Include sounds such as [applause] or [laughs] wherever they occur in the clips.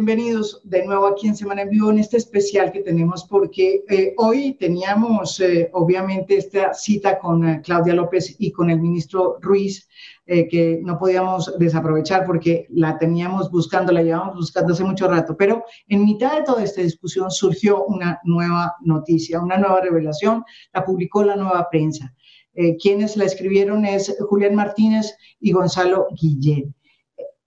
bienvenidos de nuevo aquí en Semana en Vivo en este especial que tenemos porque eh, hoy teníamos eh, obviamente esta cita con eh, Claudia López y con el ministro Ruiz que no podíamos desaprovechar porque la teníamos buscando, la llevábamos buscando hace mucho rato, pero en mitad de toda esta discusión surgió una nueva noticia, una nueva revelación, la publicó la nueva prensa. quienes la escribieron es Julián Martínez y Gonzalo Guillén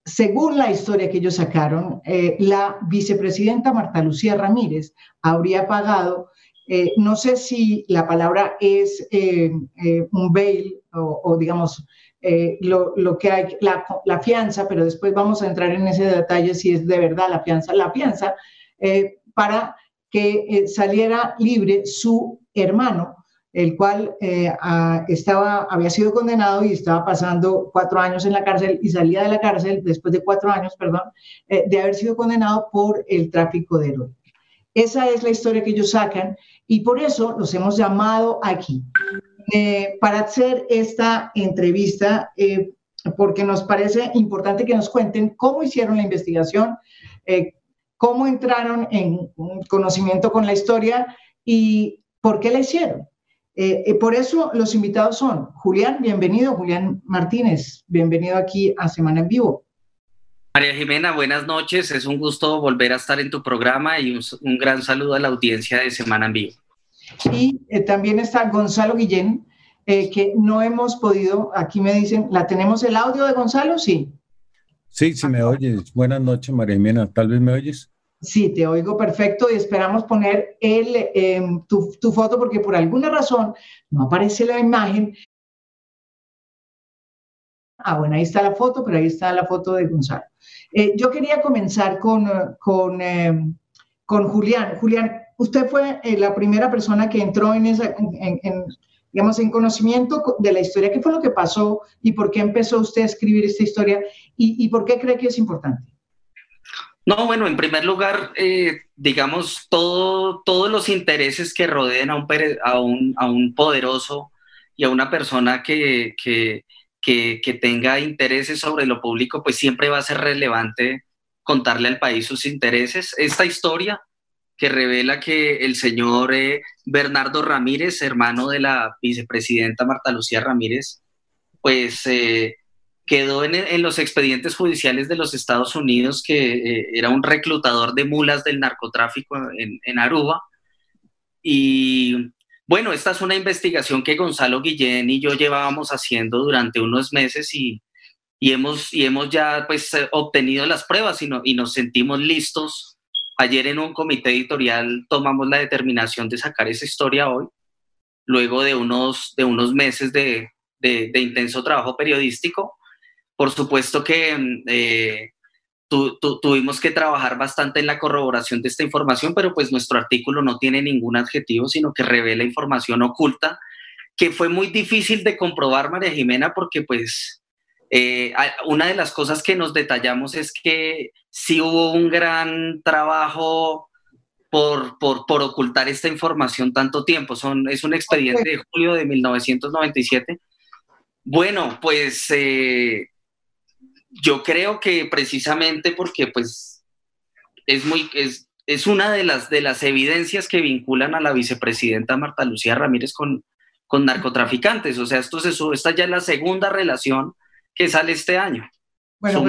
según la historia que ellos sacaron, eh, la vicepresidenta Marta Lucía Ramírez habría pagado, eh, no sé si la palabra es eh, un bail o, digamos lo, que hay, la, la, fianza, pero después vamos a entrar en ese detalle si es de verdad la fianza, la fianza para que saliera libre su hermano el cual eh, estaba, había sido condenado y estaba pasando cuatro años en la cárcel y salía de la cárcel después de cuatro años, perdón, eh, de haber sido condenado por el tráfico de heroína. Esa es la historia que ellos sacan y por eso los hemos llamado aquí eh, para hacer esta entrevista, porque nos parece importante que nos cuenten cómo hicieron la investigación, cómo entraron en conocimiento con la historia y por qué la hicieron. Eh, eh, por eso los invitados son Julián, bienvenido, Julián Martínez, bienvenido aquí a Semana en Vivo. María Jimena, buenas noches, es un gusto volver a estar en tu programa y un, gran saludo a la audiencia de Semana en Vivo. Y eh, también está Gonzalo Guillén, que no hemos podido, aquí me dicen, ¿la tenemos el audio de Gonzalo? Sí. Sí, sí me oyes. Buenas noches, María Jimena, ¿tal vez me oyes? Sí, te oigo perfecto y esperamos poner el, em, tu, foto porque por alguna razón no aparece la imagen. Ah, bueno, ahí está la foto, pero ahí está la foto de Gonzalo. Eh, yo quería comenzar con, con, em, con, Julián. Julián, usted fue eh, la primera persona que entró en, esa, en, digamos, en conocimiento de la historia. ¿Qué fue lo que pasó y por qué empezó usted a escribir esta historia y, y por qué cree que es importante? No, bueno, en primer lugar, eh, digamos, todo, todos los intereses que rodeen a un, poderoso y a una persona que, tenga intereses sobre lo público, pues siempre va a ser relevante contarle al país sus intereses. Esta historia que revela que el señor eh, Bernardo Ramírez, hermano de la vicepresidenta Marta Lucía Ramírez, pues eh, quedó en, los expedientes judiciales de los Estados Unidos que eh, era un reclutador de mulas del narcotráfico en, Aruba. Y bueno, esta es una investigación que Gonzalo Guillén y yo llevábamos haciendo durante unos meses y, hemos, y hemos ya pues eh, obtenido las pruebas y, y nos sentimos listos. Ayer en un comité editorial tomamos la determinación de sacar esa historia hoy, luego de unos, de unos meses de, de intenso trabajo periodístico por supuesto que eh, tuvimos que trabajar bastante en la corroboración de esta información, pero pues nuestro artículo no tiene ningún adjetivo, sino que revela información oculta, que fue muy difícil de comprobar, María Jimena, porque pues eh, una de las cosas que nos detallamos es que sí hubo un gran trabajo por, por, ocultar esta información tanto tiempo. Son, es un expediente de julio de 1997. Bueno, pues eh, yo creo que precisamente porque pues es muy es, es una de las de las evidencias que vinculan a la vicepresidenta Marta Lucía Ramírez con, con narcotraficantes. O sea, esto es esta ya es la segunda relación que sale este año. Bueno,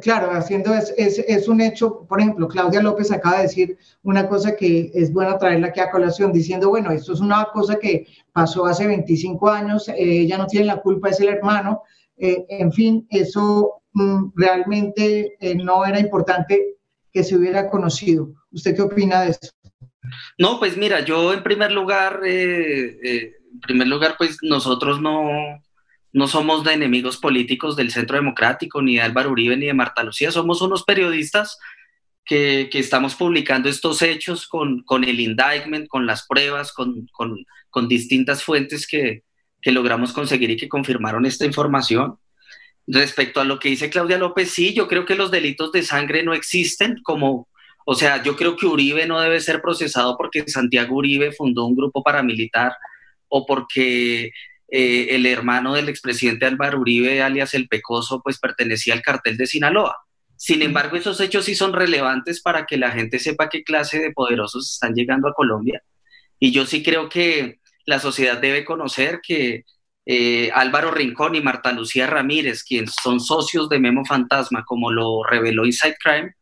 claro, haciendo es, es, es, un hecho, por ejemplo, Claudia López acaba de decir una cosa que es bueno traerla aquí a colación, diciendo, bueno, esto es una cosa que pasó hace 25 años, eh, ella no tiene la culpa, es el hermano, eh, en fin, eso mm, realmente eh, no era importante que se hubiera conocido. ¿Usted qué opina de eso? No, pues mira, yo en primer lugar, eh, en primer lugar, pues nosotros no, no somos de enemigos políticos del Centro Democrático, ni de Álvaro Uribe, ni de Marta Lucía, somos unos periodistas que, que estamos publicando estos hechos con, con el indictment, con las pruebas, con, con, con distintas fuentes que, que logramos conseguir y que confirmaron esta información. Respecto a lo que dice Claudia López, sí, yo creo que los delitos de sangre no existen como, o sea, yo creo que Uribe no debe ser procesado porque Santiago Uribe fundó un grupo paramilitar o porque eh, el hermano del expresidente Álvaro Uribe, alias El Pecoso, pues pertenecía al cartel de Sinaloa. Sin embargo, esos hechos sí son relevantes para que la gente sepa qué clase de poderosos están llegando a Colombia. Y yo sí creo que la sociedad debe conocer que eh, Álvaro Rincón y Marta Lucía Ramírez, quienes son socios de Memo Fantasma, como lo reveló Inside Crime,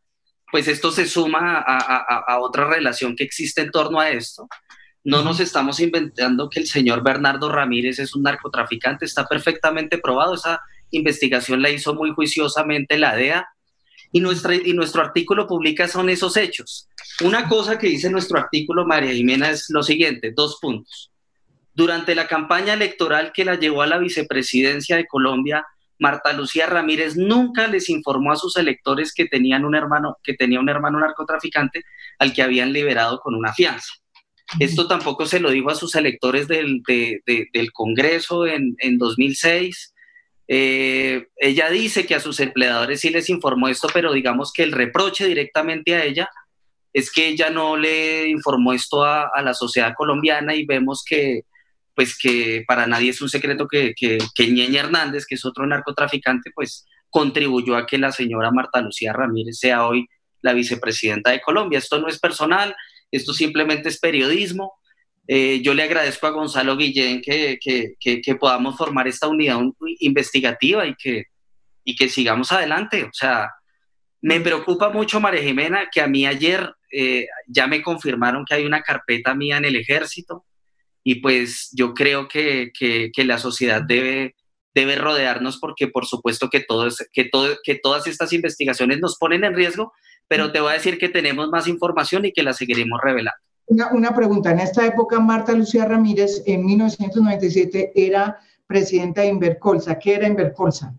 pues esto se suma a, otra relación que existe en torno a esto. No nos estamos inventando que el señor Bernardo Ramírez es un narcotraficante, está perfectamente probado. Esa investigación la hizo muy juiciosamente la DEA y, nuestra, y nuestro artículo publica son esos hechos. Una cosa que dice nuestro artículo, María Jimena, es lo siguiente, dos puntos. Durante la campaña electoral que la llevó a la vicepresidencia de Colombia, Marta Lucía Ramírez nunca les informó a sus electores que tenían un hermano, que tenía un hermano narcotraficante al que habían liberado con una fianza. Esto tampoco se lo dijo a sus electores del, del Congreso en, en 2006. Eh, ella dice que a sus empleadores sí les informó esto, pero digamos que el reproche directamente a ella es que ella no le informó esto a, a la sociedad colombiana y vemos que, pues que para nadie es un secreto que, que, Ñeña Hernández, que es otro narcotraficante, pues contribuyó a que la señora Marta Lucía Ramírez sea hoy la vicepresidenta de Colombia. Esto no es personal, esto simplemente es periodismo. Eh, yo le agradezco a Gonzalo Guillén que, que, que, podamos formar esta unidad investigativa y que, y que sigamos adelante. O sea, me preocupa mucho, María Jimena, que a mí ayer eh, ya me confirmaron que hay una carpeta mía en el ejército y pues yo creo que, que, la sociedad debe, debe rodearnos porque por supuesto que, todo que, todo, que todas estas investigaciones nos ponen en riesgo, pero te voy a decir que tenemos más información y que la seguiremos revelando. Una, una pregunta, en esta época Marta Lucía Ramírez en 1997 era presidenta de Invercolsa. ¿Qué era Invercolsa?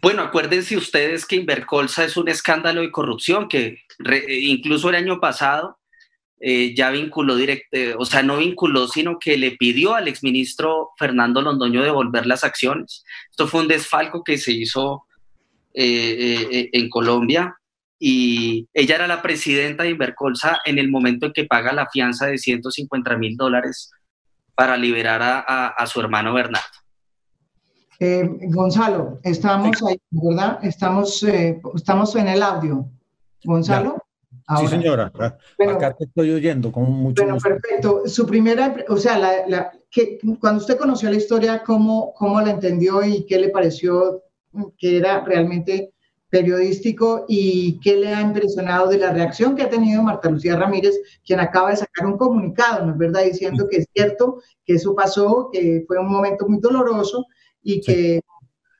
Bueno, acuérdense ustedes que Invercolsa es un escándalo de corrupción que incluso el año pasado eh, ya vinculó directo, o sea, no vinculó, sino que le pidió al exministro Fernando Londoño devolver las acciones. Esto fue un desfalco que se hizo eh, eh, en Colombia y ella era la presidenta de Invercolsa en el momento en que paga la fianza de 150 mil dólares para liberar a, su hermano Bernardo. Gonzalo, estamos ahí, ¿verdad? Estamos, estamos en el audio. Gonzalo sí, señora. Acá te estoy oyendo con mucho Bueno, perfecto. Su primera, o sea, la, que, cuando usted conoció la historia, ¿cómo, ¿cómo la entendió y qué le pareció que era realmente periodístico y qué le ha impresionado de la reacción que ha tenido Marta Lucía Ramírez, quien acaba de sacar un comunicado, ¿no es verdad?, diciendo que es cierto, que eso pasó, que fue un momento muy doloroso y que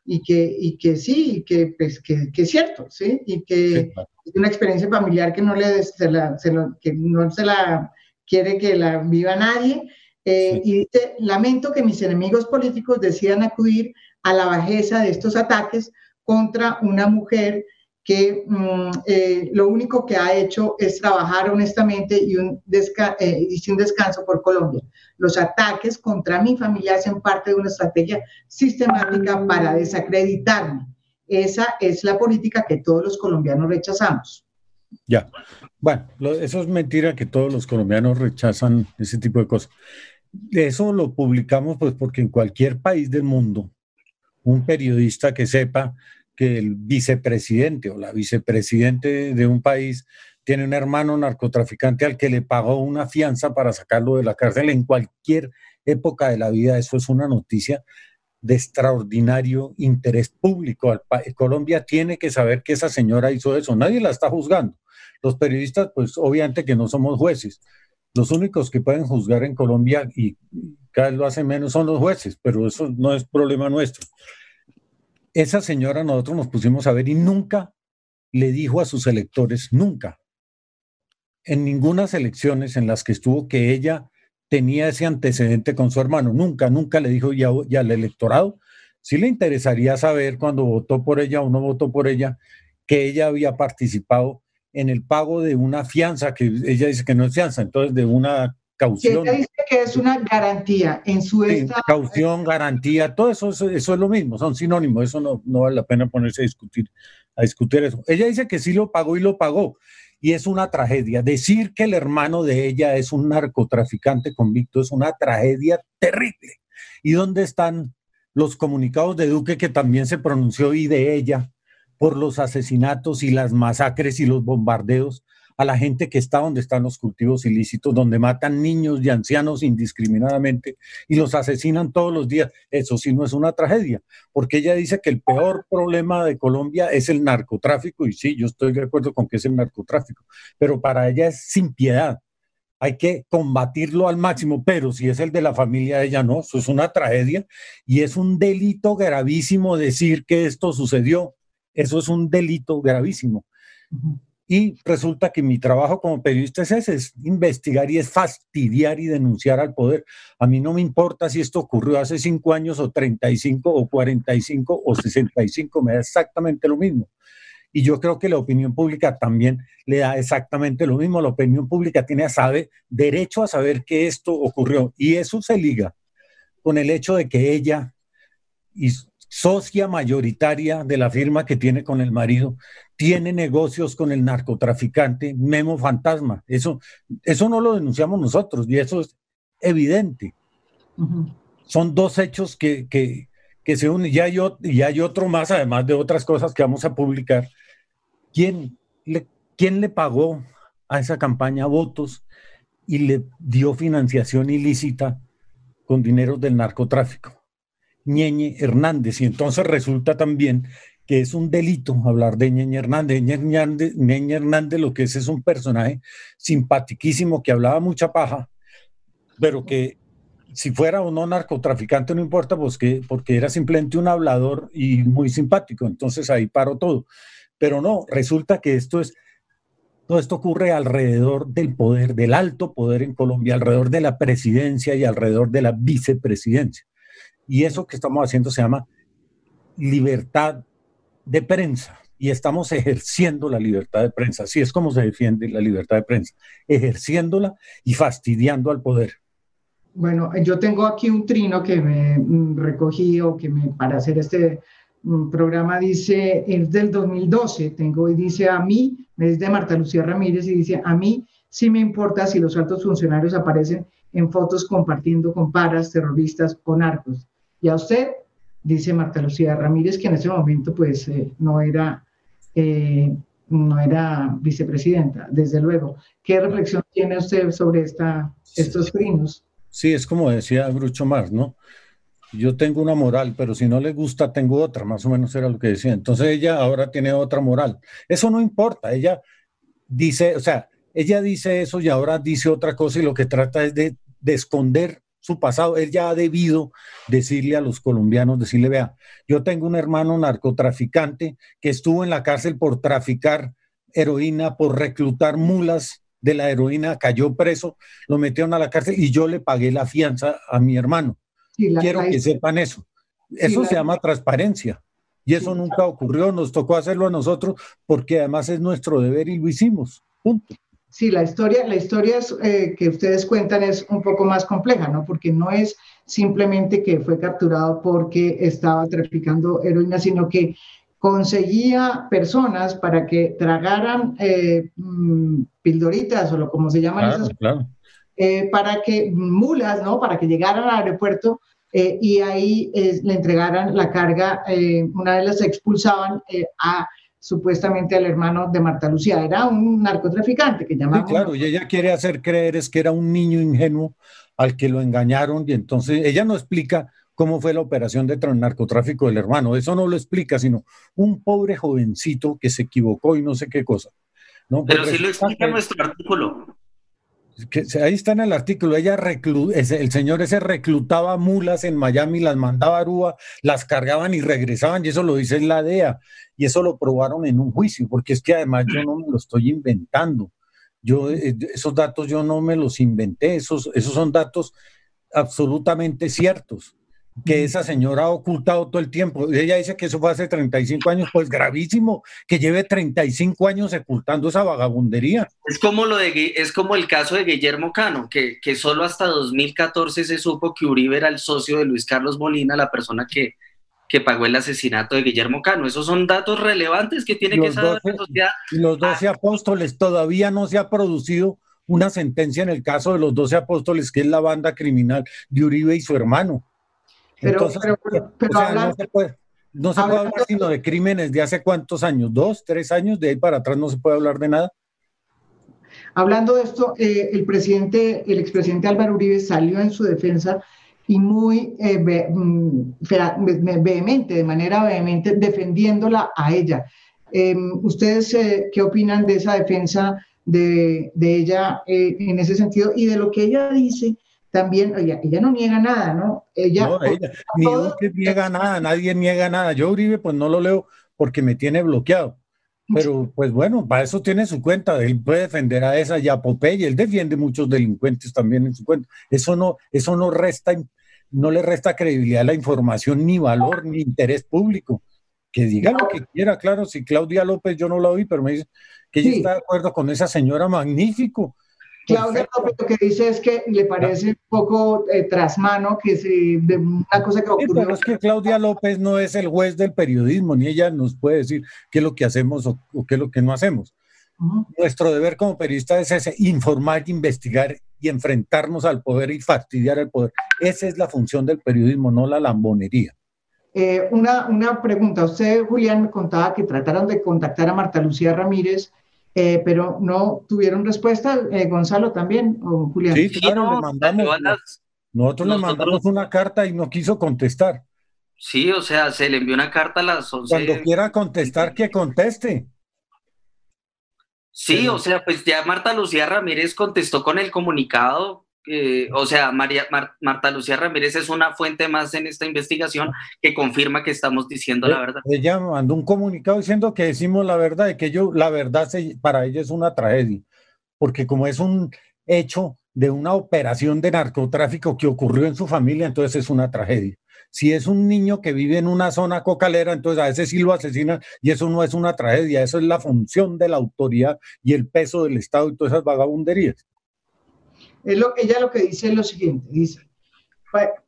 y que, y que sí, que, pues, que, que, es cierto, ¿sí? Y que es una experiencia familiar que no, le, se la, se lo, que no se la quiere que la viva nadie. Eh, y dice, lamento que mis enemigos políticos decidan acudir a la bajeza de estos ataques contra una mujer que mm, eh, lo único que ha hecho es trabajar honestamente y un, eh, y un descanso por Colombia. Los ataques contra mi familia hacen parte de una estrategia sistemática para desacreditarme. Esa es la política que todos los colombianos rechazamos. Ya, bueno, eso es mentira que todos los colombianos rechazan ese tipo de cosas. Eso lo publicamos pues porque en cualquier país del mundo, un periodista que sepa que el vicepresidente o la vicepresidente de un país tiene un hermano narcotraficante al que le pagó una fianza para sacarlo de la cárcel en cualquier época de la vida. Eso es una noticia de extraordinario interés público. Colombia tiene que saber que esa señora hizo eso. Nadie la está juzgando. Los periodistas, pues obviamente que no somos jueces. Los únicos que pueden juzgar en Colombia, y cada vez lo hacen menos, son los jueces, pero eso no es problema nuestro esa señora nosotros nos pusimos a ver y nunca le dijo a sus electores, nunca, en ninguna elecciones en las que estuvo que ella tenía ese antecedente con su hermano, nunca, nunca le dijo ya, ya al electorado, sí le interesaría saber cuando votó por ella o no votó por ella, que ella había participado en el pago de una fianza, que ella dice que no es fianza, entonces de una caución. ella dice que es una garantía en su estado. Caución, garantía, todo eso, eso, es lo mismo, son sinónimos, eso no, no vale la pena ponerse a discutir, a discutir eso. Ella dice que sí lo pagó y lo pagó, y es una tragedia. Decir que el hermano de ella es un narcotraficante convicto es una tragedia terrible. ¿Y dónde están los comunicados de Duque que también se pronunció y de ella? por los asesinatos y las masacres y los bombardeos a la gente que está donde están los cultivos ilícitos, donde matan niños y ancianos indiscriminadamente y los asesinan todos los días. Eso sí no es una tragedia, porque ella dice que el peor problema de Colombia es el narcotráfico, y sí, yo estoy de acuerdo con que es el narcotráfico, pero para ella es sin piedad. Hay que combatirlo al máximo, pero si es el de la familia de ella, no, eso es una tragedia y es un delito gravísimo decir que esto sucedió. Eso es un delito gravísimo. Y resulta que mi trabajo como periodista es es investigar y es fastidiar y denunciar al poder. A mí no me importa si esto ocurrió hace cinco años o 35 o 45 o 65, me da exactamente lo mismo. Y yo creo que la opinión pública también le da exactamente lo mismo. La opinión pública tiene a saber, derecho a saber que esto ocurrió. Y eso se liga con el hecho de que ella y socia mayoritaria de la firma que tiene con el marido, tiene negocios con el narcotraficante Memo Fantasma. Eso, eso no lo denunciamos nosotros y eso es evidente. Son dos hechos que, que, se unen. Y hay, y hay otro más, además de otras cosas que vamos a publicar. ¿Quién le, ¿Quién le pagó a esa campaña votos y le dio financiación ilícita con dinero del narcotráfico? Ñeñe Hernández. Y entonces resulta también que es un delito hablar de Ñeñe Hernández. Ñeñe Hernández, lo que es es un personaje simpaticísimo que hablaba mucha paja, pero que si fuera o no narcotraficante no importa, pues que, porque era simplemente un hablador y muy simpático. Entonces ahí paró todo. Pero no, resulta que esto es, todo esto ocurre alrededor del poder, del alto poder en Colombia, alrededor de la presidencia y alrededor de la vicepresidencia. Y eso que estamos haciendo se llama libertad de prensa. Y estamos ejerciendo la libertad de prensa. Así es como se defiende la libertad de prensa, ejerciéndola y fastidiando al poder. Bueno, yo tengo aquí un trino que me mm, recogí o que me, para hacer este mm, programa dice, es del 2012, tengo y dice a mí, es de Marta Lucía Ramírez y dice, a mí sí me importa si los altos funcionarios aparecen en fotos compartiendo con paras, terroristas o narcos. Y a usted, dice Marta Lucía Ramírez, que en ese momento pues eh, no era... Eh, no era vicepresidenta, desde luego. ¿Qué reflexión tiene usted sobre esta, estos primos? Sí, es como decía Grucho Mar, ¿no? Yo tengo una moral, pero si no le gusta, tengo otra, más o menos era lo que decía. Entonces ella ahora tiene otra moral. Eso no importa, ella dice, o sea, ella dice eso y ahora dice otra cosa y lo que trata es de, de esconder su pasado. Él ya ha debido decirle a los colombianos, decirle, vea, yo tengo un hermano narcotraficante que estuvo en la cárcel por traficar heroína, por reclutar mulas de la heroína, cayó preso, lo metieron a la cárcel y yo le pagué la fianza a mi hermano. Quiero que sepan eso. Eso se llama transparencia. Y eso nunca ocurrió, nos tocó hacerlo a nosotros porque además es nuestro deber y lo hicimos. Punto. Sí, la historia, la historia eh, que ustedes cuentan es un poco más compleja, ¿no? Porque no es simplemente que fue capturado porque estaba traficando heroína, sino que conseguía personas para que tragaran eh, mm, pildoritas o lo como se llaman esas, claro. Eh, para que mulas, ¿no? Para que llegaran al aeropuerto y ahí le entregaran la carga, una vez las expulsaban a supuestamente al hermano de Marta Lucía. Era un narcotraficante que llamaba. Sí, claro, y ella quiere hacer creer es que era un niño ingenuo al que lo engañaron y entonces ella no explica cómo fue la operación de narcotráfico del hermano. Eso no lo explica, sino un pobre jovencito que se equivocó y no sé qué cosa. ¿no? Pero sí lo explica nuestro artículo ahí está en el artículo, ella el señor ese reclutaba mulas en Miami, las mandaba a Aruba, las cargaban y regresaban, y eso lo dice la DEA, y eso lo probaron en un juicio, porque es que además yo no me lo estoy inventando. Yo, eh, esos datos yo no me los inventé, esos, esos son datos absolutamente ciertos que esa señora ha ocultado todo el tiempo. Ella dice que eso fue hace 35 años, pues gravísimo que lleve 35 años ocultando esa vagabundería. Es como, lo de, es como el caso de Guillermo Cano, que, que solo hasta 2014 se supo que Uribe era el socio de Luis Carlos Molina, la persona que, que pagó el asesinato de Guillermo Cano. Esos son datos relevantes que tiene que saber la sociedad. Los 12 apóstoles todavía no se ha producido una sentencia en el caso de los 12 apóstoles, que es la banda criminal de Uribe y su hermano. Pero, pero, no se puede hablar sino de crímenes de hace cuántos años, dos, tres años, de ahí para atrás no se puede hablar de nada. Hablando de esto, eh, el presidente, el expresidente Álvaro Uribe salió en su defensa y muy eh, mm, vehemente, de manera vehemente, defendiéndola a ella. Em, ¿Ustedes eh, qué opinan de esa defensa de, ella en ese sentido y de lo que ella dice? También, ella, ella no niega nada, ¿no? Ella, no, ella ni que niega nada, nadie niega nada. Yo Uribe pues no lo leo porque me tiene bloqueado pero pues bueno, para eso tiene su cuenta, él puede defender a esa y a Popeye, él defiende muchos delincuentes también en su cuenta. Eso no, eso no resta, no le resta credibilidad a la información, ni valor, ni interés público. Que diga lo que quiera, claro, si Claudia López yo no la oí, pero me dice que ella está de acuerdo con esa señora, magnífico. Claudia López lo que dice es que le parece un poco eh, trasmano, que se, de una cosa que ocurrió. pero es que Claudia López no es el juez del periodismo, ni ella nos puede decir qué es lo que hacemos o, qué es lo que no hacemos. Nuestro deber como periodista es ese, informar, investigar y enfrentarnos al poder y fastidiar al poder. Esa es la función del periodismo, no la lambonería. Eh, una, una pregunta. Usted, Julián, me contaba que trataron de contactar a Marta Lucía Ramírez eh, pero no tuvieron respuesta. Eh, Gonzalo también, o Julián. Sí, claro, le mandamos. nosotros, le mandamos una carta y no quiso contestar. Sí, o sea, se le envió una carta a las 11. Cuando quiera contestar, que conteste. Sí, o sea, pues ya Marta Lucía Ramírez contestó con el comunicado o sea, María, Marta Lucía Ramírez es una fuente más en esta investigación que confirma que estamos diciendo la verdad. Ella mandó un comunicado diciendo que decimos la verdad y que yo, la verdad para ella es una tragedia, porque como es un hecho de una operación de narcotráfico que ocurrió en su familia, entonces es una tragedia. Si es un niño que vive en una zona cocalera, entonces a ese sí lo asesinan y eso no es una tragedia, eso es la función de la autoridad y el peso del Estado y todas esas vagabunderías ella lo que dice es lo siguiente, dice,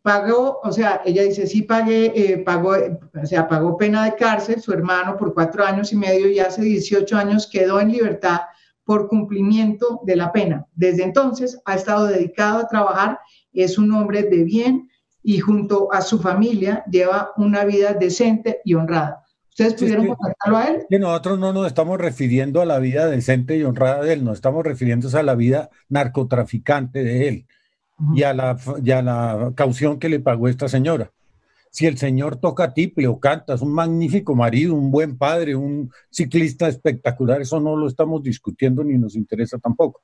pagó, o sea, ella dice, sí pagué, eh, pagó, o sea, pagó pena de cárcel, su hermano por cuatro años y medio y hace 18 años quedó en libertad por cumplimiento de la pena. Desde entonces ha estado dedicado a trabajar, es un hombre de bien y junto a su familia lleva una vida decente y honrada. ¿Ustedes pudieron contactarlo a él? Que nosotros no nos estamos refiriendo a la vida decente y honrada de él, nos estamos refiriendo a la vida narcotraficante de él y, a la, la caución que le pagó esta señora. Si el señor toca tiple o canta, es un magnífico marido, un buen padre, un ciclista espectacular, eso no lo estamos discutiendo ni nos interesa tampoco.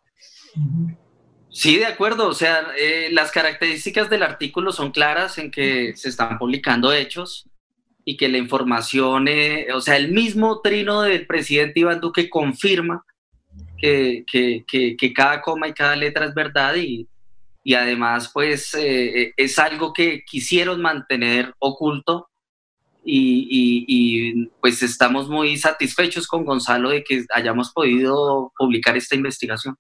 Sí, de acuerdo. O sea, eh, las características del artículo son claras en que se están publicando hechos y que la información, eh, o sea, el mismo trino del presidente Iván Duque confirma que, que, que, cada coma y cada letra es verdad y, y además pues eh, eh, es algo que quisieron mantener oculto y, y, pues estamos muy satisfechos con Gonzalo de que hayamos podido publicar esta investigación.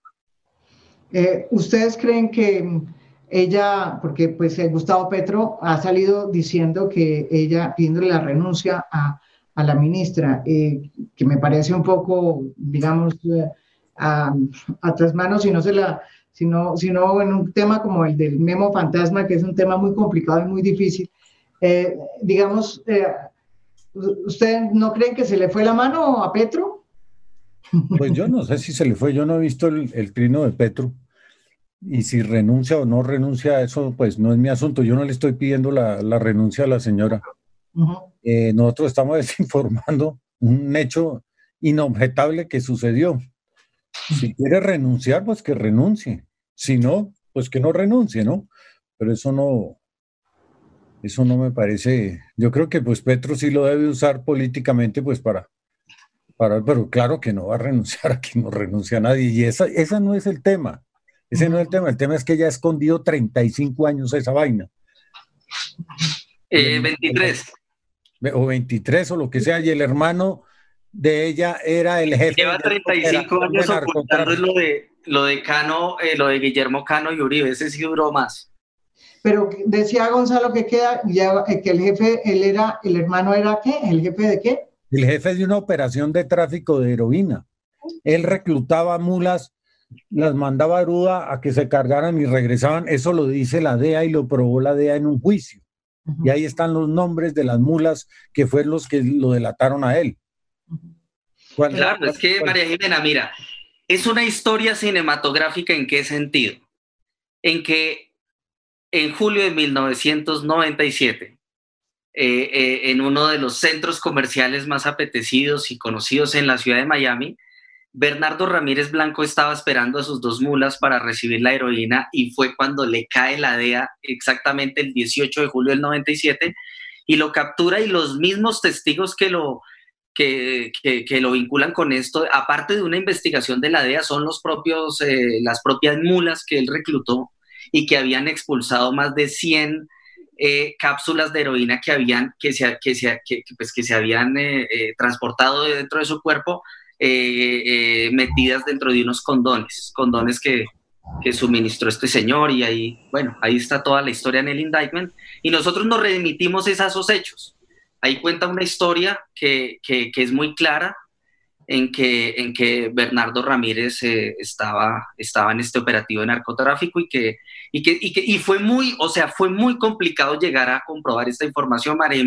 ¿Ustedes creen que ella, porque pues Gustavo Petro ha salido diciendo que ella pidiéndole la renuncia a, a la ministra, eh, que me parece un poco, digamos, eh, a, a manos, y no se la, sino, sino en un tema como el del memo fantasma, que es un tema muy complicado y muy difícil. Eh, digamos, ¿ustedes no creen que se le fue la mano a Petro? Pues yo no sé si se le fue, yo no he visto el, el trino de Petro y si renuncia o no renuncia, eso pues no es mi asunto. Yo no le estoy pidiendo la, renuncia a la señora. Eh, nosotros estamos [laughs] desinformando un hecho inobjetable que sucedió. Si quiere renunciar, pues que renuncie. Si no, pues que no renuncie, ¿no? Pero eso no, eso no me parece. Yo creo que pues Petro sí lo debe usar políticamente, pues para, para, pero claro que no va a renunciar [laughs] a que no renuncia a nadie. Y esa, esa no es el tema. Ese no es el tema, el tema es que ella ha escondido 35 años esa vaina. 23. Eh, o 23 o lo que sea, y el hermano de ella era el jefe. Lleva 35 años ocultando lo de, lo de Cano, eh, lo de Guillermo Cano y Uribe, ese sí duró más. Pero decía Gonzalo que queda, ya, eh, que el jefe, él era, el hermano era qué, el jefe de qué? El jefe de una operación de tráfico de heroína. Él reclutaba mulas las mandaba a Aruda a que se cargaran y regresaban. Eso lo dice la DEA y lo probó la DEA en un juicio. Y ahí están los nombres de las mulas que fueron los que lo delataron a él. Claro, es que María Jimena, mira, es una historia cinematográfica en qué sentido? En que en julio de 1997, eh, eh, en uno de los centros comerciales más apetecidos y conocidos en la ciudad de Miami, Bernardo Ramírez Blanco estaba esperando a sus dos mulas para recibir la heroína y fue cuando le cae la DEA exactamente el 18 de julio del 97 y lo captura y los mismos testigos que lo, que, lo vinculan con esto, aparte de una investigación de la DEA, son los propios, eh, las propias mulas que él reclutó y que habían expulsado más de 100 eh, cápsulas de heroína que, habían, que, se, que, se, pues, que se habían eh, transportado dentro de su cuerpo eh, eh, metidas dentro de unos condones, condones que, que suministró este señor y ahí, bueno, ahí está toda la historia en el indictment y nosotros nos remitimos a esos hechos. Ahí cuenta una historia que, que, es muy clara en que, en que Bernardo Ramírez eh, estaba, estaba en este operativo de narcotráfico y que, y que, y que y fue muy, o sea, fue muy complicado llegar a comprobar esta información, María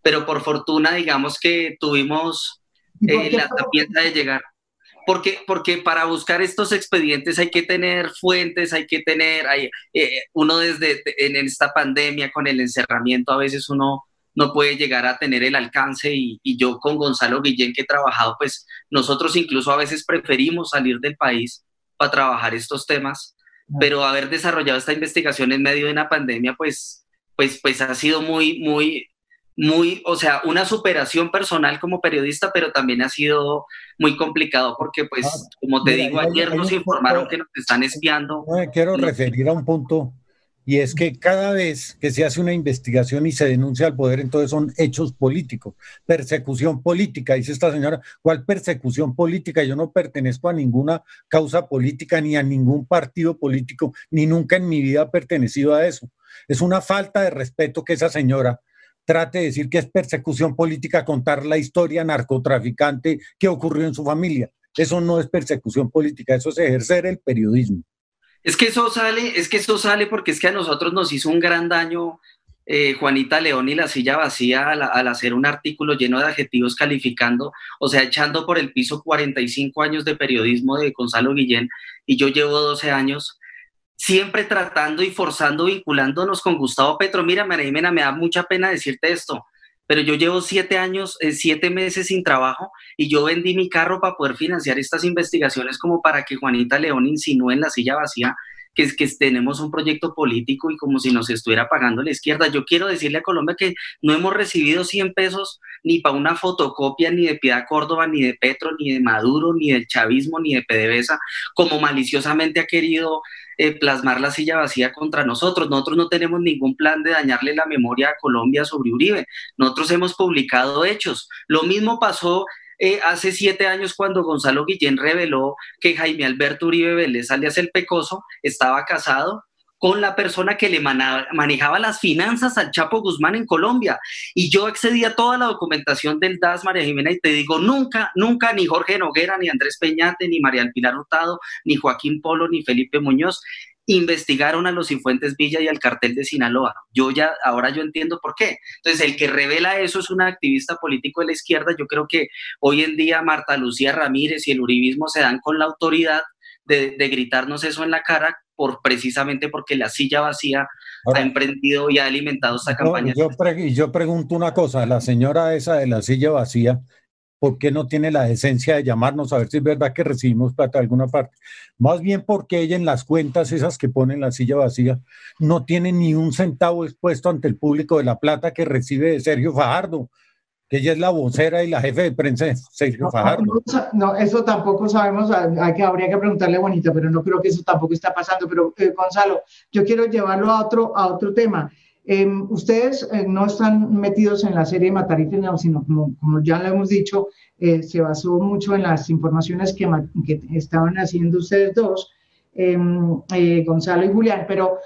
pero por fortuna, digamos que tuvimos eh, la tapieta de llegar. Porque, porque para buscar estos expedientes hay que tener fuentes, hay que tener, hay, eh, uno desde en esta pandemia con el encerramiento a veces uno no puede llegar a tener el alcance y, y, yo con Gonzalo Guillén que he trabajado, pues nosotros incluso a veces preferimos salir del país para trabajar estos temas, pero haber desarrollado esta investigación en medio de una pandemia, pues, pues, pues ha sido muy, muy, muy, o sea, una superación personal como periodista, pero también ha sido muy complicado porque, pues, ah, como te digo, ayer nos informaron que nos están espiando. Me quiero referir a un punto, y es que cada vez que se hace una investigación y se denuncia al poder, entonces son hechos políticos, persecución política, dice esta señora, ¿cuál persecución política? Yo no pertenezco a ninguna causa política ni a ningún partido político, ni nunca en mi vida he pertenecido a eso. Es una falta de respeto que esa señora trate de decir que es persecución política contar la historia narcotraficante que ocurrió en su familia. Eso no es persecución política, eso es ejercer el periodismo. Es que eso sale, es que eso sale porque es que a nosotros nos hizo un gran daño eh, Juanita León y la silla vacía al, al, hacer un artículo lleno de adjetivos calificando, o sea, echando por el piso 45 años de periodismo de Gonzalo Guillén y yo llevo 12 años siempre tratando y forzando, vinculándonos con Gustavo Petro. Mira, María me da mucha pena decirte esto, pero yo llevo siete años, eh, siete meses sin trabajo y yo vendí mi carro para poder financiar estas investigaciones como para que Juanita León insinúe en la silla vacía que, es que tenemos un proyecto político y como si nos estuviera pagando la izquierda. Yo quiero decirle a Colombia que no hemos recibido 100 pesos ni para una fotocopia ni de Piedad Córdoba, ni de Petro, ni de Maduro, ni del chavismo, ni de PDVSA, como maliciosamente ha querido eh, plasmar la silla vacía contra nosotros. Nosotros no tenemos ningún plan de dañarle la memoria a Colombia sobre Uribe. Nosotros hemos publicado hechos. Lo mismo pasó eh, hace siete años cuando Gonzalo Guillén reveló que Jaime Alberto Uribe Vélez, alias el Pecoso, estaba casado con la persona que le manejaba las finanzas al Chapo Guzmán en Colombia. Y yo accedí a toda la documentación del DAS, María Jimena, y te digo, nunca, nunca ni Jorge Noguera, ni Andrés Peñate, ni María Pilar Hurtado, ni Joaquín Polo, ni Felipe Muñoz investigaron a los Cifuentes Villa y al cartel de Sinaloa. Yo ya, ahora yo entiendo por qué. Entonces, el que revela eso es un activista político de la izquierda. Yo creo que hoy en día Marta Lucía Ramírez y el uribismo se dan con la autoridad de, gritarnos eso en la cara por precisamente porque la silla vacía ha emprendido y ha alimentado esta campaña. Yo, yo pregunto una cosa, la señora esa de la silla vacía, ¿por qué no tiene la decencia de llamarnos a ver si es verdad que recibimos plata de alguna parte? Más bien porque ella en las cuentas, esas que pone en la silla vacía, no tiene ni un centavo expuesto ante el público de la plata que recibe de Sergio Fajardo, que ella es la vocera y la jefe de prensa de Sergio Fajardo. No, eso tampoco sabemos, hay que, habría que preguntarle Bonita, pero no creo que eso tampoco está pasando. Pero eh, Gonzalo, yo quiero llevarlo a otro, a otro tema. Em, ustedes eh, no están metidos en la serie Matarife, sino como, como, ya lo hemos dicho, eh, se basó mucho en las informaciones que, que estaban haciendo ustedes dos, em, eh, Gonzalo y Julián, pero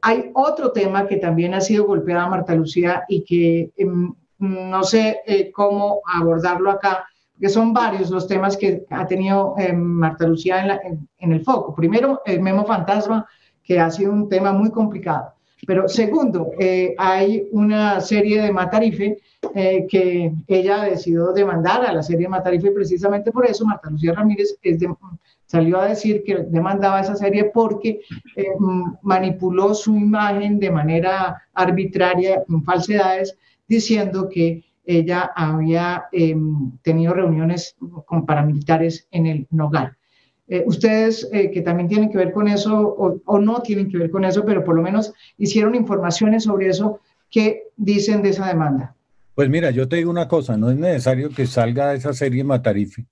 hay otro tema que también ha sido golpeada Marta Lucía y que em, no sé cómo abordarlo acá, que son varios los temas que ha tenido Marta Lucía en, en el foco. Primero, el memo fantasma, que ha sido un tema muy complicado Pero segundo, eh, hay una serie de Matarife eh, que ella decidió demandar a la serie Matarife precisamente por eso. Marta Lucía Ramírez salió a decir que demandaba esa serie porque eh, manipuló su imagen de manera arbitraria, con falsedades, diciendo que ella había em, tenido reuniones con paramilitares en el Nogal. Eh, ustedes eh, que también tienen que ver con eso o, no tienen que ver con eso, pero por lo menos hicieron informaciones sobre eso, ¿qué dicen de esa demanda? Pues mira, yo te digo una cosa, no es necesario que salga esa serie Matarife,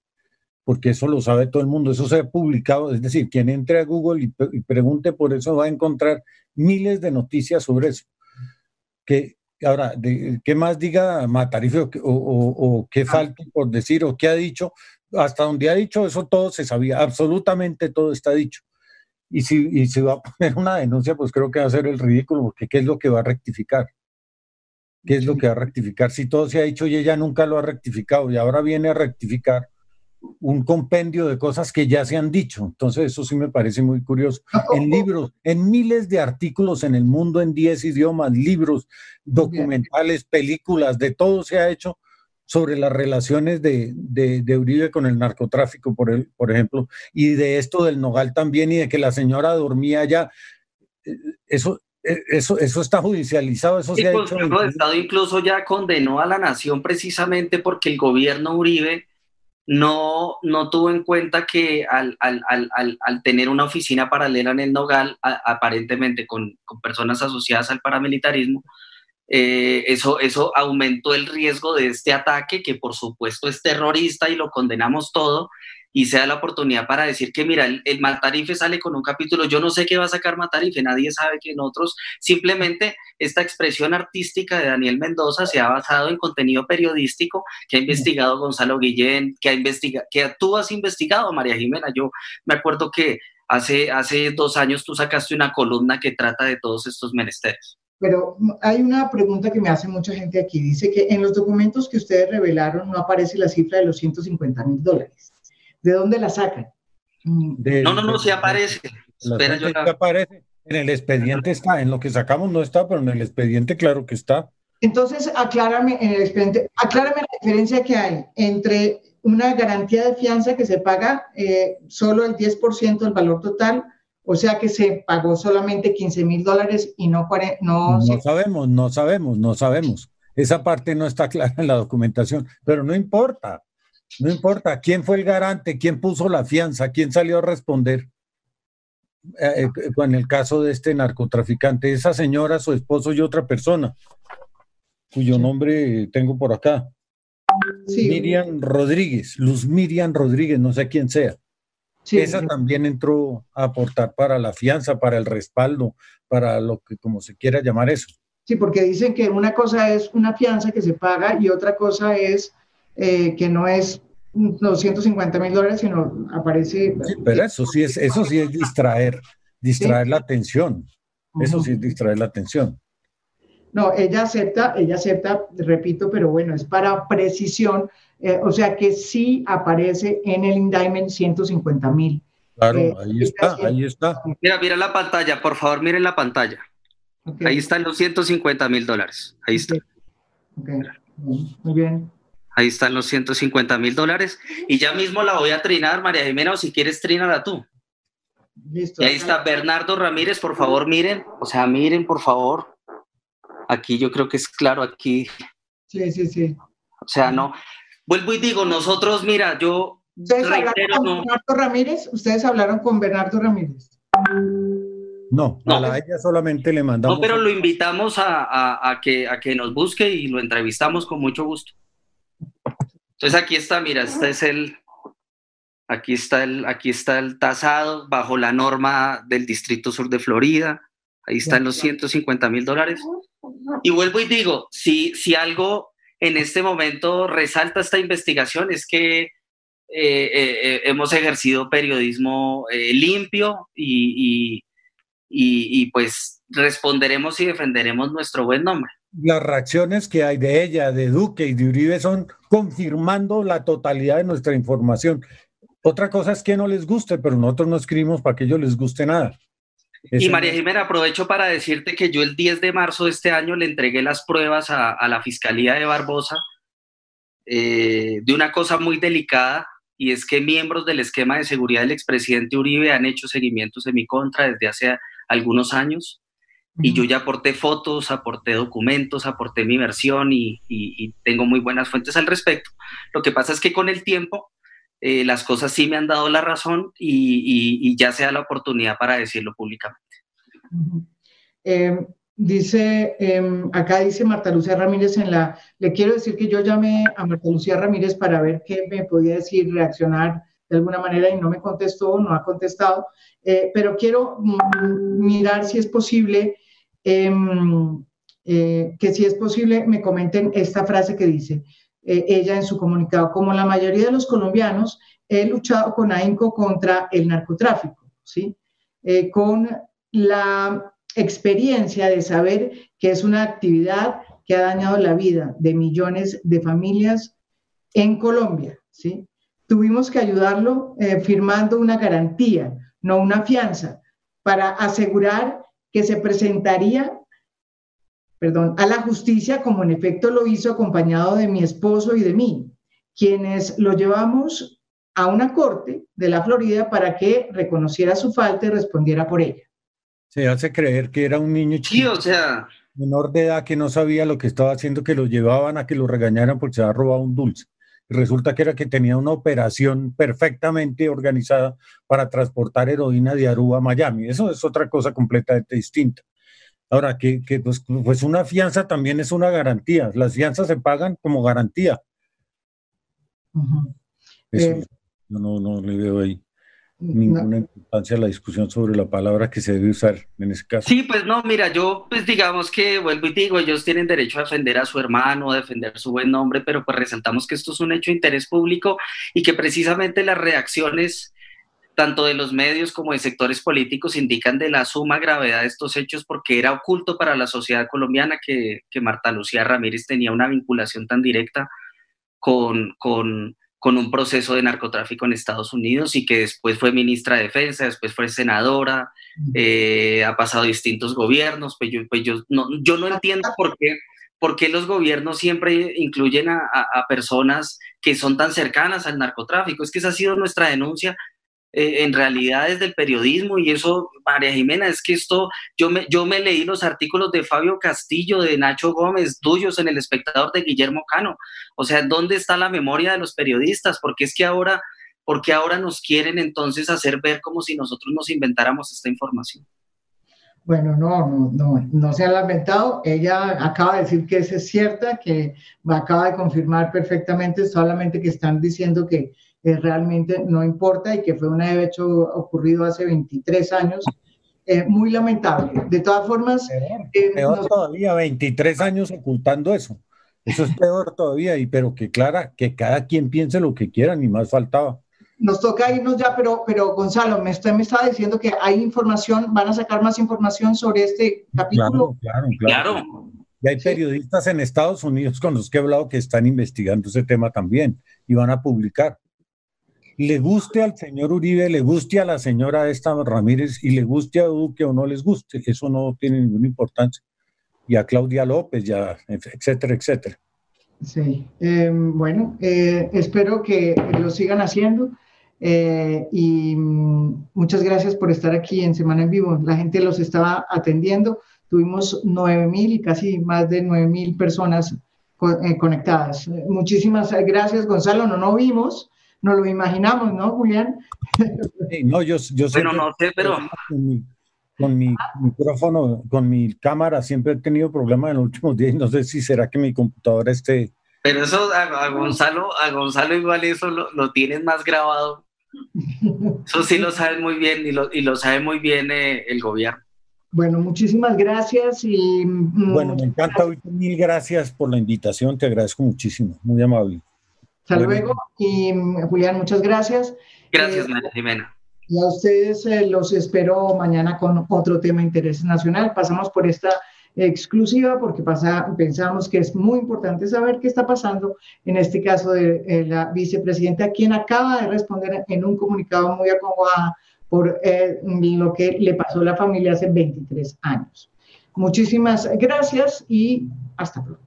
porque eso lo sabe todo el mundo, eso se ha publicado, es decir, quien entre a Google y, pregunte por eso va a encontrar miles de noticias sobre eso. Que, ahora, de, ¿qué más diga Matarife o, o qué ah. falta por decir o qué ha dicho? Hasta donde ha dicho eso todo se sabía, absolutamente todo está dicho. Y si, y si va a poner una denuncia, pues creo que va a ser el ridículo, porque ¿qué es lo que va a rectificar? ¿Qué es lo que va a rectificar? Si todo se ha dicho y ella nunca lo ha rectificado y ahora viene a rectificar un compendio de cosas que ya se han dicho. Entonces eso sí me parece muy curioso. En libros, en miles de artículos en el mundo, en 10 idiomas, libros, documentales, películas, de todo se ha hecho sobre las relaciones de, de, Uribe con el narcotráfico, por, el, por ejemplo, y de esto del Nogal también, y de que la señora dormía allá. Eh, eso, eh, eso, eso está judicializado, eso se ha hecho. El Estado incluso ya condenó a la nación precisamente porque el gobierno Uribe no, no tuvo en cuenta que al, al, al, al tener una oficina paralela en el Nogal, aparentemente con, con personas asociadas al paramilitarismo, eh, eso, eso aumentó el riesgo de este ataque, que por supuesto es terrorista y lo condenamos todo, y sea la oportunidad para decir que, mira, el, Matarife sale con un capítulo, yo no sé qué va a sacar Matarife, nadie sabe que nosotros, simplemente esta expresión artística de Daniel Mendoza se ha basado en contenido periodístico que ha investigado Gonzalo Guillén, que, ha investigado, que tú has investigado, María Jimena, yo me acuerdo que hace, hace dos años tú sacaste una columna que trata de todos estos menesteres. Pero hay una pregunta que me hace mucha gente aquí. Dice que en los documentos que ustedes revelaron no aparece la cifra de los 150 mil dólares. ¿De dónde la sacan? Mm. no, no, no, sí aparece. Espera, yo aparece. En el expediente está, en lo que sacamos no está, pero en el expediente claro que está. Entonces, aclárame en el expediente, aclárame la diferencia que hay entre una garantía de fianza que se paga eh, solo el 10% del valor total o sea que se pagó solamente 15 mil dólares y no... No, no sabemos, no sabemos, no sabemos. Esa parte no está clara en la documentación, pero no importa, no importa quién fue el garante, quién puso la fianza, quién salió a responder. Eh, eh, en el caso de este narcotraficante, esa señora, su esposo y otra persona, cuyo nombre tengo por acá. Miriam Rodríguez, Luz Miriam Rodríguez, no sé quién sea. Esa también entró a aportar para la fianza, para el respaldo, para lo que como se quiera llamar eso. Sí, porque dicen que una cosa es una fianza que se paga y otra cosa es eh, que no es 250 mil dólares, sino aparece... Sí, pero eso sí es, eso sí es distraer, distraer la atención. Eso sí es distraer la atención. No, ella acepta, ella acepta, repito, pero bueno, es para precisión, eh, o sea que sí aparece en el indictment 150 mil. Claro, eh, ahí está, ahí está. Mira, mira la pantalla, por favor, miren la pantalla. Ahí están los 150 mil dólares, ahí está. Muy bien. Ahí están los 150 mil dólares. Y ya mismo la voy a trinar, María Jimena, o si quieres, trínala tú. Listo. Y ahí está Bernardo Ramírez, por favor, miren. O sea, miren, por favor. Aquí yo creo que es claro, aquí. Sí, sí, sí. O sea, no. Vuelvo y digo, nosotros, mira, yo. ¿Ustedes hablaron con Bernardo Ramírez? ¿Ustedes hablaron con Bernardo Ramírez? No, a la ella solamente le mandamos. No, pero lo invitamos a, que, a que nos busque y lo entrevistamos con mucho gusto. Entonces aquí está, mira, este es el, aquí está el, aquí está el tasado bajo la norma del Distrito Sur de Florida. Ahí están los 150 mil dólares. Y vuelvo y digo, si, si algo en este momento resalta esta investigación es que eh, eh, eh, hemos ejercido periodismo limpio y, y, pues responderemos y defenderemos nuestro buen nombre. Las reacciones que hay de ella, de Duque y de Uribe son confirmando la totalidad de nuestra información. Otra cosa es que no les guste, pero nosotros no escribimos para que ellos les guste nada. Y María Jimena, aprovecho para decirte que yo el 10 de marzo de este año le entregué las pruebas a, la Fiscalía de Barbosa eh, de una cosa muy delicada y es que miembros del esquema de seguridad del expresidente Uribe han hecho seguimientos en mi contra desde hace algunos años y yo ya aporté fotos, aporté documentos, aporté mi versión y, tengo muy buenas fuentes al respecto. Lo que pasa es que con el tiempo eh, las cosas sí me han dado la razón y, ya sea la oportunidad para decirlo públicamente. Em, dice, em, acá dice Marta Lucía Ramírez en la, le quiero decir que yo llamé a Marta Lucía Ramírez para ver qué me podía decir, reaccionar de alguna manera y no me contestó, no ha contestado, eh, pero quiero mm, mirar si es posible, em, eh, que si es posible me comenten esta frase que dice, eh, ella en su comunicado, como la mayoría de los colombianos, he luchado con AINCO contra el narcotráfico, ¿sí? Eh, con la experiencia de saber que es una actividad que ha dañado la vida de millones de familias en Colombia, ¿sí? Tuvimos que ayudarlo eh, firmando una garantía, no una fianza, para asegurar que se presentaría perdón, a la justicia, como en efecto lo hizo acompañado de mi esposo y de mí, quienes lo llevamos a una corte de la Florida para que reconociera su falta y respondiera por ella. Se hace creer que era un niño chico, o sea, menor de edad que no sabía lo que estaba haciendo, que lo llevaban a que lo regañaran porque se había robado un dulce. Y resulta que era que tenía una operación perfectamente organizada para transportar heroína de Aruba a Miami. Eso es otra cosa completamente distinta. Ahora, que, pues, pues, una fianza también es una garantía. Las fianzas se pagan como garantía. Eh, yo no, no le veo ahí ninguna importancia a la discusión sobre la palabra que se debe usar en ese caso. Sí, pues no, mira, yo pues digamos que vuelvo y digo, ellos tienen derecho a defender a su hermano, a defender su buen nombre, pero pues resaltamos que esto es un hecho de interés público y que precisamente las reacciones tanto de los medios como de sectores políticos indican de la suma gravedad de estos hechos porque era oculto para la sociedad colombiana que, Marta Lucía Ramírez tenía una vinculación tan directa con, con, un proceso de narcotráfico en Estados Unidos y que después fue ministra de Defensa, después fue senadora, eh, ha pasado distintos gobiernos, pues yo, pues yo, no, yo no entiendo por qué, por qué los gobiernos siempre incluyen a, a, personas que son tan cercanas al narcotráfico. Es que esa ha sido nuestra denuncia eh, en realidad desde el periodismo y eso, María Jimena, es que esto, yo me, yo me leí los artículos de Fabio Castillo, de Nacho Gómez, tuyos en El Espectador de Guillermo Cano. O sea, ¿dónde está la memoria de los periodistas? Porque es que ahora, porque ahora nos quieren entonces hacer ver como si nosotros nos inventáramos esta información. Bueno, no, no, no, no se ha lamentado. Ella acaba de decir que esa es cierta, que acaba de confirmar perfectamente, solamente que están diciendo que realmente no importa y que fue un hecho ocurrido hace 23 años. Eh, muy lamentable. De todas formas... Peor, eh, todavía, 23 años ocultando eso. Eso es peor todavía, y pero que clara, que cada quien piense lo que quiera, ni más faltaba. Nos toca irnos ya, pero, pero Gonzalo, me, usted me estaba diciendo que hay información, van a sacar más información sobre este capítulo. Claro, claro, claro. Y hay periodistas en Estados Unidos con los que he hablado que están investigando ese tema también y van a publicar le guste al señor Uribe, le guste a la señora esta Ramírez y le guste a Duque o no les guste, eso no tiene ninguna importancia. Y a Claudia López, ya, etcétera, etcétera. Sí, em, bueno, eh, espero que lo sigan haciendo eh, y mm, muchas gracias por estar aquí en Semana en Vivo. La gente los estaba atendiendo, tuvimos nueve mil y casi más de nueve mil personas eh, conectadas. Muchísimas gracias, Gonzalo, no nos vimos no lo imaginamos, ¿no, Julián? no, yo, yo sé. Bueno, no sé, pero. Con mi, micrófono, con mi cámara, siempre he tenido problemas en los últimos días. No sé si será que mi computadora esté. Pero eso a, Gonzalo, a Gonzalo igual eso lo, lo tienes más grabado. Eso sí lo sabe muy bien y lo, y lo sabe muy bien eh, el gobierno. Bueno, muchísimas gracias y... Mm, bueno, me encanta, mil gracias por la invitación, te agradezco muchísimo, muy amable. Hasta luego y Julián, muchas gracias. Gracias, eh, Jimena. Y a ustedes eh, los espero mañana con otro tema de interés nacional. Pasamos por esta exclusiva porque pasa, pensamos que es muy importante saber qué está pasando en este caso de, la vicepresidenta, quien acaba de responder en un comunicado muy acomodado por eh, lo que le pasó a la familia hace 23 años. Muchísimas gracias y hasta pronto.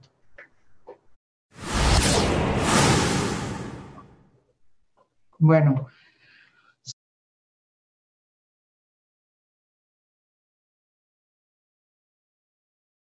Bueno,